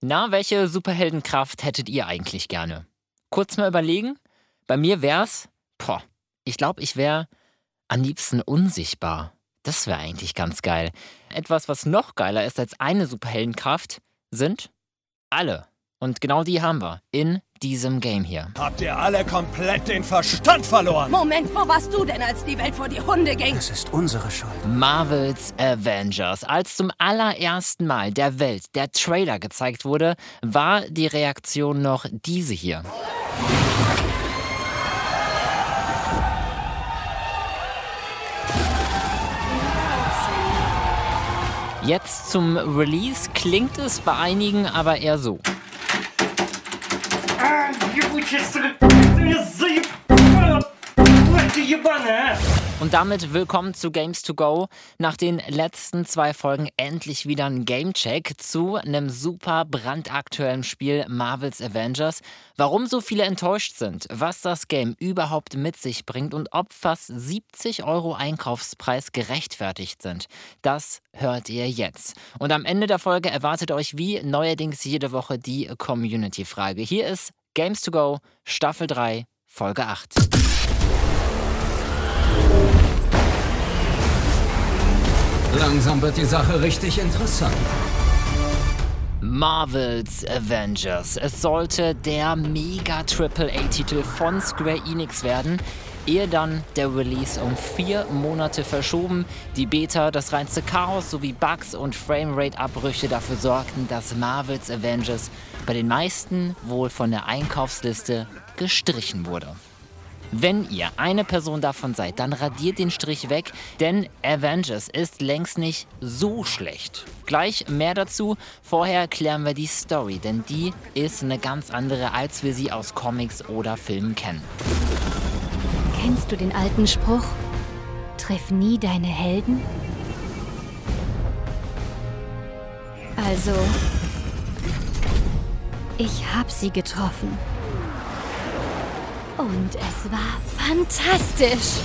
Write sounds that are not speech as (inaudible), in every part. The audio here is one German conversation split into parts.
Na, welche Superheldenkraft hättet ihr eigentlich gerne? Kurz mal überlegen. Bei mir wär's, boah, ich glaube, ich wäre am liebsten unsichtbar. Das wäre eigentlich ganz geil. Etwas, was noch geiler ist als eine Superheldenkraft, sind alle. Und genau die haben wir in diesem Game hier. Habt ihr alle komplett den Verstand verloren? Moment, wo warst du denn, als die Welt vor die Hunde ging? Es ist unsere Schuld. Marvels Avengers. Als zum allerersten Mal der Welt der Trailer gezeigt wurde, war die Reaktion noch diese hier. Jetzt zum Release klingt es bei einigen aber eher so. Und damit willkommen zu Games to Go. Nach den letzten zwei Folgen endlich wieder ein Gamecheck zu einem super brandaktuellen Spiel Marvel's Avengers. Warum so viele enttäuscht sind, was das Game überhaupt mit sich bringt und ob fast 70 Euro Einkaufspreis gerechtfertigt sind, das hört ihr jetzt. Und am Ende der Folge erwartet euch wie neuerdings jede Woche die Community-Frage. Hier ist Games to Go Staffel 3, Folge 8. Langsam wird die Sache richtig interessant. Marvel's Avengers. Es sollte der mega AAA-Titel von Square Enix werden, ehe dann der Release um vier Monate verschoben, die Beta, das reinste Chaos sowie Bugs und Framerate-Abbrüche dafür sorgten, dass Marvel's Avengers bei den meisten wohl von der Einkaufsliste gestrichen wurde. Wenn ihr eine Person davon seid, dann radiert den Strich weg, denn Avengers ist längst nicht so schlecht. Gleich mehr dazu. Vorher klären wir die Story, denn die ist eine ganz andere, als wir sie aus Comics oder Filmen kennen. Kennst du den alten Spruch? Triff nie deine Helden? Also, ich hab sie getroffen. Und es war fantastisch.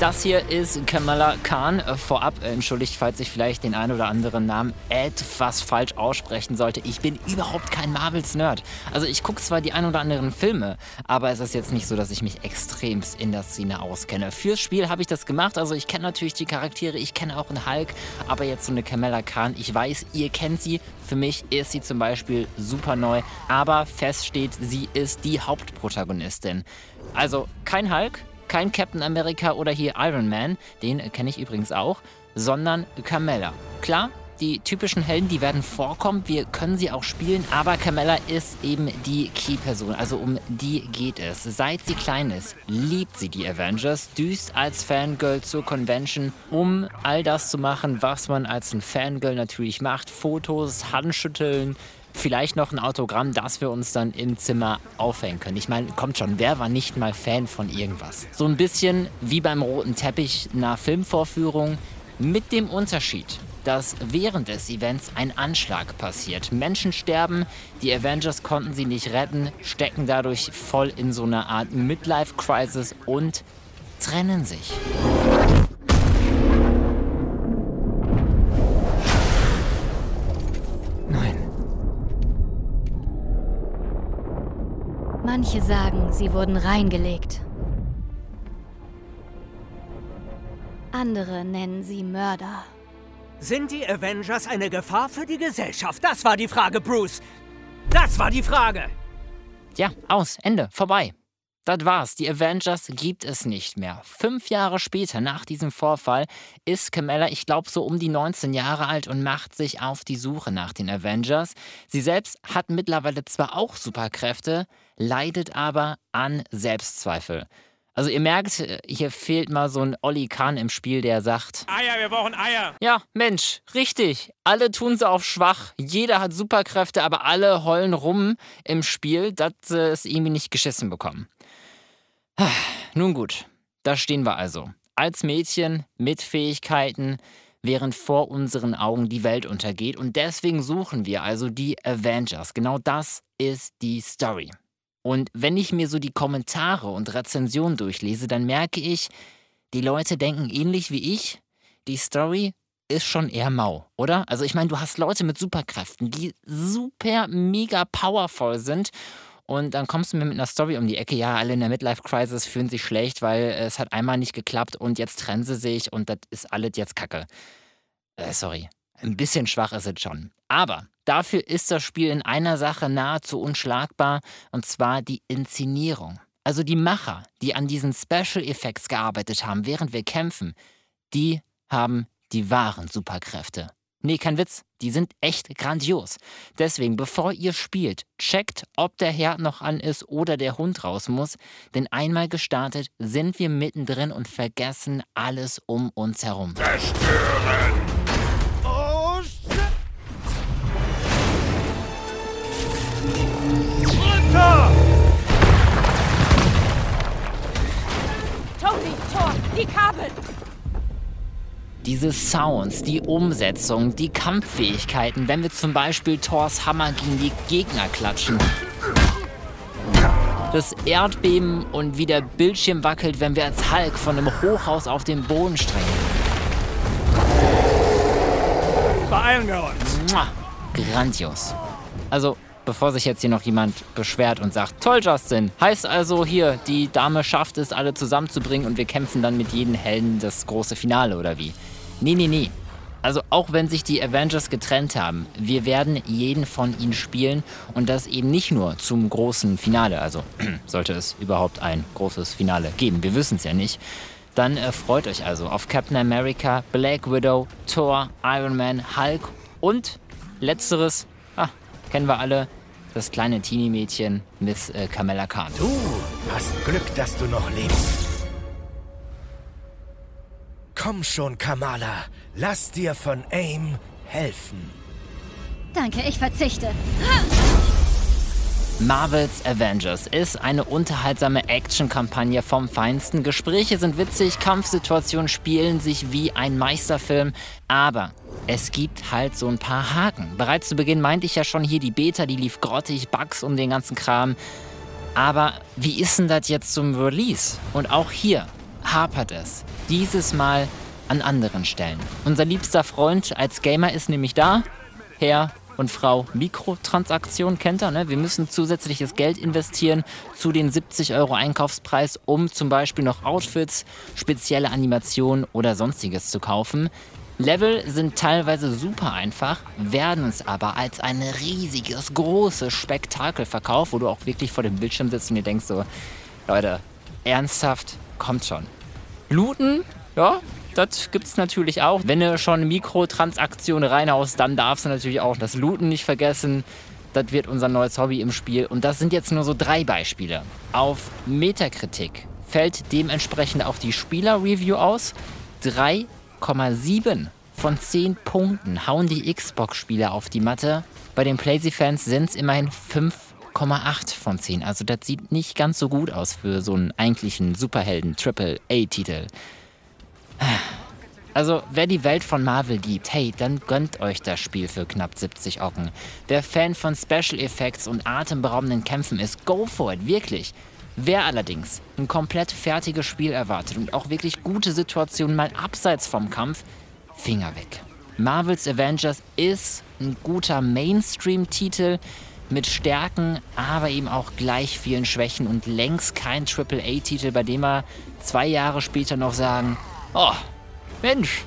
Das hier ist Kamala Khan. Äh, Vorab entschuldigt, falls ich vielleicht den einen oder anderen Namen etwas falsch aussprechen sollte. Ich bin überhaupt kein Marvels-Nerd. Also ich gucke zwar die ein oder anderen Filme, aber es ist jetzt nicht so, dass ich mich extremst in der Szene auskenne. Fürs Spiel habe ich das gemacht. Also ich kenne natürlich die Charaktere, ich kenne auch einen Hulk, aber jetzt so eine Kamala Khan. Ich weiß, ihr kennt sie. Für mich ist sie zum Beispiel super neu, aber fest steht, sie ist die Hauptprotagonistin. Also kein Hulk, kein Captain America oder hier Iron Man, den kenne ich übrigens auch, sondern Carmella. Klar, die typischen Helden, die werden vorkommen, wir können sie auch spielen, aber Carmella ist eben die Key-Person, also um die geht es. Seit sie klein ist, liebt sie die Avengers, düst als Fangirl zur Convention, um all das zu machen, was man als ein Fangirl natürlich macht. Fotos, Handschütteln, vielleicht noch ein Autogramm, das wir uns dann im Zimmer aufhängen können. Ich meine, kommt schon, wer war nicht mal Fan von irgendwas? So ein bisschen wie beim roten Teppich einer Filmvorführung mit dem Unterschied, dass während des Events ein Anschlag passiert. Menschen sterben, die Avengers konnten sie nicht retten, stecken dadurch voll in so einer Art Midlife-Crisis und trennen sich. Manche sagen, sie wurden reingelegt. Andere nennen sie Mörder. Sind die Avengers eine Gefahr für die Gesellschaft? Das war die Frage, Bruce. Das war die Frage. Ja, aus, Ende, vorbei. Das war's. Die Avengers gibt es nicht mehr. Fünf Jahre später, nach diesem Vorfall, ist Kamala, ich glaube, so um die 19 Jahre alt und macht sich auf die Suche nach den Avengers. Sie selbst hat mittlerweile zwar auch Superkräfte, leidet aber an Selbstzweifel. Also ihr merkt, hier fehlt mal so ein Olli Kahn im Spiel, der sagt, Eier, wir brauchen Eier. ja, Mensch, richtig. Alle tun sie auf schwach. Jeder hat Superkräfte, aber alle heulen rum im Spiel, dass sie es irgendwie nicht geschissen bekommen. Nun gut, da stehen wir also. Als Mädchen mit Fähigkeiten, während vor unseren Augen die Welt untergeht. Und deswegen suchen wir also die Avengers. Genau das ist die Story. Und wenn ich mir so die Kommentare und Rezensionen durchlese, dann merke ich, die Leute denken ähnlich wie ich. Die Story ist schon eher mau, oder? Also ich meine, du hast Leute mit Superkräften, die super mega powerful sind und dann kommst du mir mit einer Story um die Ecke, ja, alle in der Midlife-Crisis fühlen sich schlecht, weil es hat einmal nicht geklappt und jetzt trennen sie sich und das ist alles jetzt Kacke. Äh, sorry. Ein bisschen schwach ist es schon. Aber dafür ist das Spiel in einer Sache nahezu unschlagbar, und zwar die Inszenierung. Also die Macher, die an diesen Special Effects gearbeitet haben, während wir kämpfen, die haben die wahren Superkräfte. Nee, kein Witz, die sind echt grandios. Deswegen, bevor ihr spielt, checkt, ob der Herd noch an ist oder der Hund raus muss, denn einmal gestartet sind wir mittendrin und vergessen alles um uns herum. Zerstören! Oh, shit! Runter! Tony, Thor, die Kabel! Diese Sounds, die Umsetzung, die Kampffähigkeiten, wenn wir zum Beispiel Thors Hammer gegen die Gegner klatschen. Das Erdbeben und wie der Bildschirm wackelt, wenn wir als Hulk von einem Hochhaus auf den Boden strengen. Beeilen wir uns! Mua, grandios. Also, bevor sich jetzt hier noch jemand beschwert und sagt, toll Justin, heißt also hier, die Dame schafft es, alle zusammenzubringen und wir kämpfen dann mit jedem Helden das große Finale oder wie? Nee, nee, nee. Also auch wenn sich die Avengers getrennt haben, wir werden jeden von ihnen spielen und das eben nicht nur zum großen Finale, also (clears throat) sollte es überhaupt ein großes Finale geben, wir wissen es ja nicht. Dann äh, freut euch also auf Captain America, Black Widow, Thor, Iron Man, Hulk und letzteres, ah, kennen wir alle, das kleine Teenie-Mädchen Miss äh, Kamala Khan. Du hast Glück, dass du noch lebst. Komm schon, Kamala. Lass dir von AIM helfen. Danke, ich verzichte. Marvels Avengers ist eine unterhaltsame Action-Kampagne vom Feinsten. Gespräche sind witzig, Kampfsituationen spielen sich wie ein Meisterfilm, aber es gibt halt so ein paar Haken. Bereits zu Beginn meinte ich ja schon hier, die Beta, die lief grottig, Bugs um den ganzen Kram. Aber wie ist denn das jetzt zum Release? Und auch hier hapert es. Dieses Mal an anderen Stellen. Unser liebster Freund als Gamer ist nämlich da. Herr und Frau Mikrotransaktion kennt er. Ne? Wir müssen zusätzliches Geld investieren zu den 70 Euro Einkaufspreis, um zum Beispiel noch Outfits, spezielle Animationen oder sonstiges zu kaufen. Level sind teilweise super einfach, werden uns aber als ein riesiges, großes Spektakel verkauft, wo du auch wirklich vor dem Bildschirm sitzt und dir denkst so, Leute, ernsthaft, kommt schon. Looten, ja, das gibt's natürlich auch. Wenn du schon Mikrotransaktionen reinhaust, dann darfst du natürlich auch das Looten nicht vergessen. Das wird unser neues Hobby im Spiel. Und das sind jetzt nur so drei Beispiele. Auf Metakritik fällt dementsprechend auch die Spieler-Review aus. 3,7 von 10 Punkten hauen die Xbox-Spieler auf die Matte. Bei den PlayStation-Fans sind es immerhin 5,8 von 10. Also das sieht nicht ganz so gut aus für so einen eigentlichen Superhelden-Triple-A-Titel. Also, wer die Welt von Marvel liebt, hey, dann gönnt euch das Spiel für knapp 70 Ocken. Wer Fan von Special Effects und atemberaubenden Kämpfen ist, go for it, wirklich. Wer allerdings ein komplett fertiges Spiel erwartet und auch wirklich gute Situationen mal abseits vom Kampf, Finger weg. Marvels Avengers ist ein guter Mainstream-Titel mit Stärken, aber eben auch gleich vielen Schwächen und längst kein AAA-Titel, bei dem wir zwei Jahre später noch sagen, Oh, Mensch.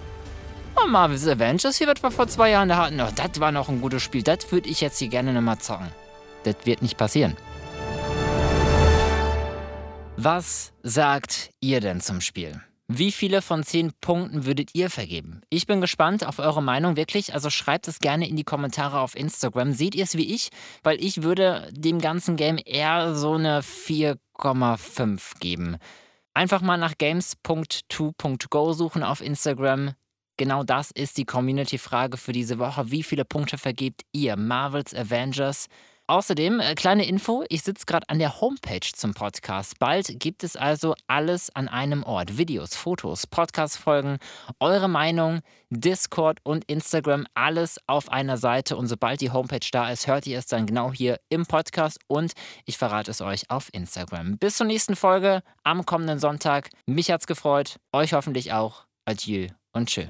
Oh, Marvel's Avengers, hier wird wir vor zwei Jahren da hatten. Oh, das war noch ein gutes Spiel. Das würde ich jetzt hier gerne nochmal zocken. Das wird nicht passieren. Was sagt ihr denn zum Spiel? Wie viele von zehn Punkten würdet ihr vergeben? Ich bin gespannt auf eure Meinung wirklich. Also schreibt es gerne in die Kommentare auf Instagram. Seht ihr es wie ich? Weil ich würde dem ganzen Game eher so eine 4,5 geben. Einfach mal nach games.2.go suchen auf Instagram. Genau das ist die Community-Frage für diese Woche. Wie viele Punkte vergebt ihr Marvels Avengers? Außerdem, äh, kleine Info, ich sitze gerade an der Homepage zum Podcast. Bald gibt es also alles an einem Ort. Videos, Fotos, Podcast-Folgen, eure Meinung, Discord und Instagram, alles auf einer Seite. Und sobald die Homepage da ist, hört ihr es dann genau hier im Podcast und ich verrate es euch auf Instagram. Bis zur nächsten Folge am kommenden Sonntag. Mich hat's gefreut, euch hoffentlich auch. Adieu und tschö.